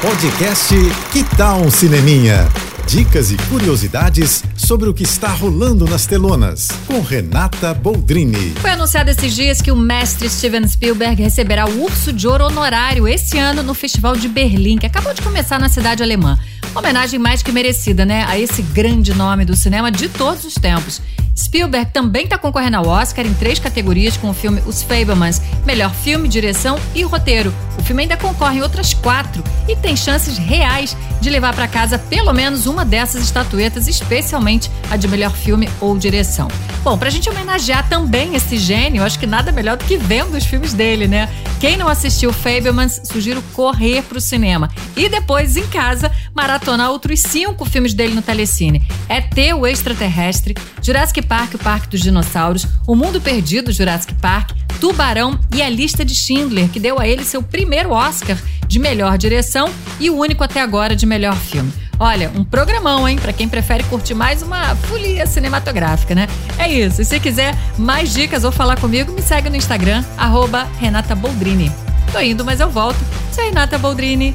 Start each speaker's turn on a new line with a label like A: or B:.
A: Podcast Que Tal um Cineminha? Dicas e curiosidades sobre o que está rolando nas telonas, com Renata Boldrini.
B: Foi anunciado esses dias que o mestre Steven Spielberg receberá o Urso de Ouro honorário esse ano no Festival de Berlim, que acabou de começar na cidade alemã. Uma homenagem mais que merecida, né, a esse grande nome do cinema de todos os tempos. Spielberg também está concorrendo ao Oscar em três categorias com o filme Os Fablemans, melhor filme, direção e roteiro. O filme ainda concorre em outras quatro e tem chances reais de levar para casa pelo menos uma dessas estatuetas, especialmente a de melhor filme ou direção. Bom, para a gente homenagear também esse gênio, acho que nada melhor do que vendo os filmes dele, né? Quem não assistiu Fablemans, sugiro correr para o cinema e depois em casa maratonar outros cinco filmes dele no Telecine. É ter o extraterrestre, Jurassic Park, o Parque dos Dinossauros, O Mundo Perdido, Jurassic Park, Tubarão e A Lista de Schindler, que deu a ele seu primeiro Oscar de melhor direção e o único até agora de melhor filme. Olha, um programão, hein? Para quem prefere curtir mais uma folia cinematográfica, né? É isso. E se quiser mais dicas ou falar comigo, me segue no Instagram, arroba Renata Boldrini. Tô indo, mas eu volto. Sou Renata Boldrini